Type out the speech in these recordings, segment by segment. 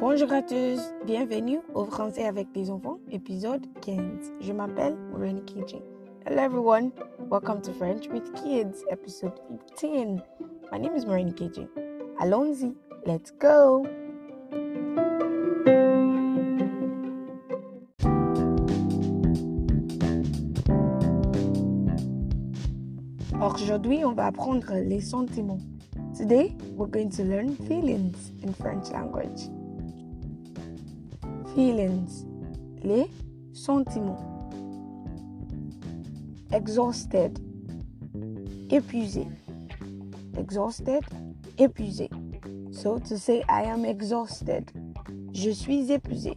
Bonjour à tous, bienvenue au Français avec des enfants, épisode 15. Je m'appelle Maureen Kiji. Hello everyone, welcome to French with Kids, episode 15. My name is Maureen Kiji. Allons-y, let's go! Aujourd'hui, on va apprendre les sentiments. Today, we're going to learn feelings in French language. Feelings, les sentiments. Exhausted, épuisé. Exhausted, épuisé. So to say I am exhausted, je suis épuisé.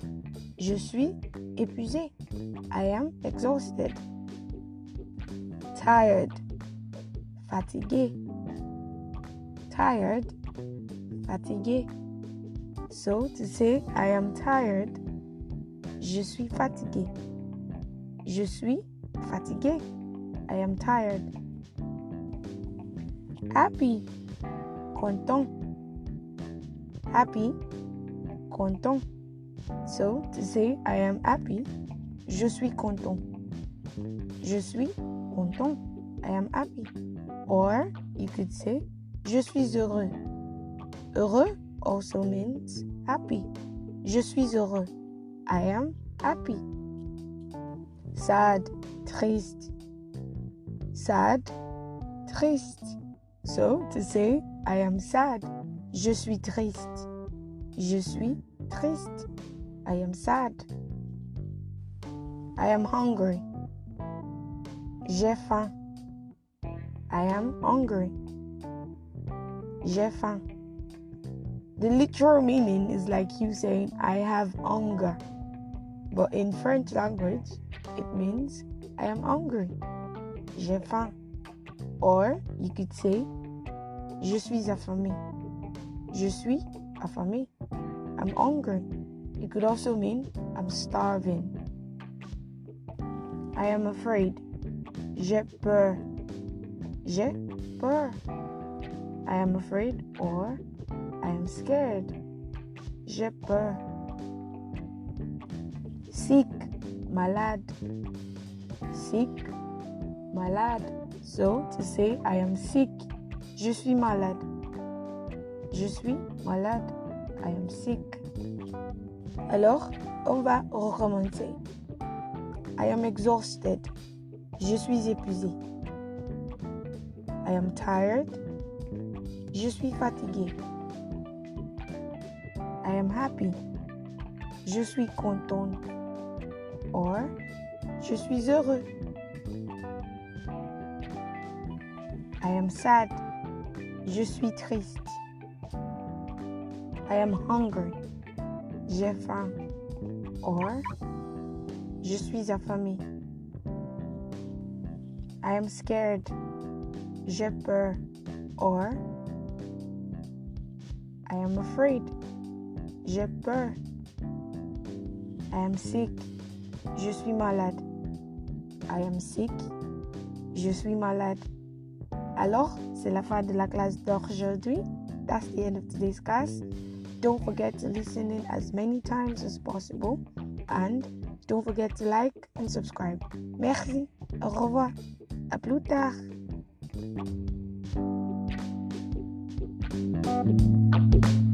Je suis épuisé. I am exhausted. Tired, fatigué. Tired, fatigué. So to say I am tired, je suis fatigué. Je suis fatigué. I am tired. Happy, content. Happy, content. So to say I am happy, je suis content. Je suis content. I am happy. Or you could say je suis heureux. Heureux also means happy. Je suis heureux. I am happy. Sad, triste. Sad, triste. So to say I am sad. Je suis triste. Je suis triste. I am sad. I am hungry. J'ai faim. I am hungry. J'ai faim. The literal meaning is like you saying, I have hunger. But in French language, it means I am hungry. J'ai faim. Or you could say, Je suis affamé. Je suis affamé. I'm hungry. It could also mean I'm starving. I am afraid. J'ai peur. J'ai peur. I am afraid or I am scared. J'ai peur. Sick, malade. Sick, malade. So to say I am sick, je suis malade. Je suis malade. I am sick. Alors, on va recommencer. I am exhausted. Je suis épuisé. I am tired. Je suis fatigué. I am happy. Je suis content. Or, je suis heureux. I am sad. Je suis triste. I am hungry. J'ai faim. Or, je suis affamé. I am scared. J'ai peur. Or, I am afraid. J'ai peur. I am sick. Je suis malade. I am sick. Je suis malade. Alors, c'est la fin de la classe d'aujourd'hui. That's the end of today's class. Don't forget to listen in as many times as possible. And don't forget to like and subscribe. Merci. Au revoir. À plus tard. Thank you.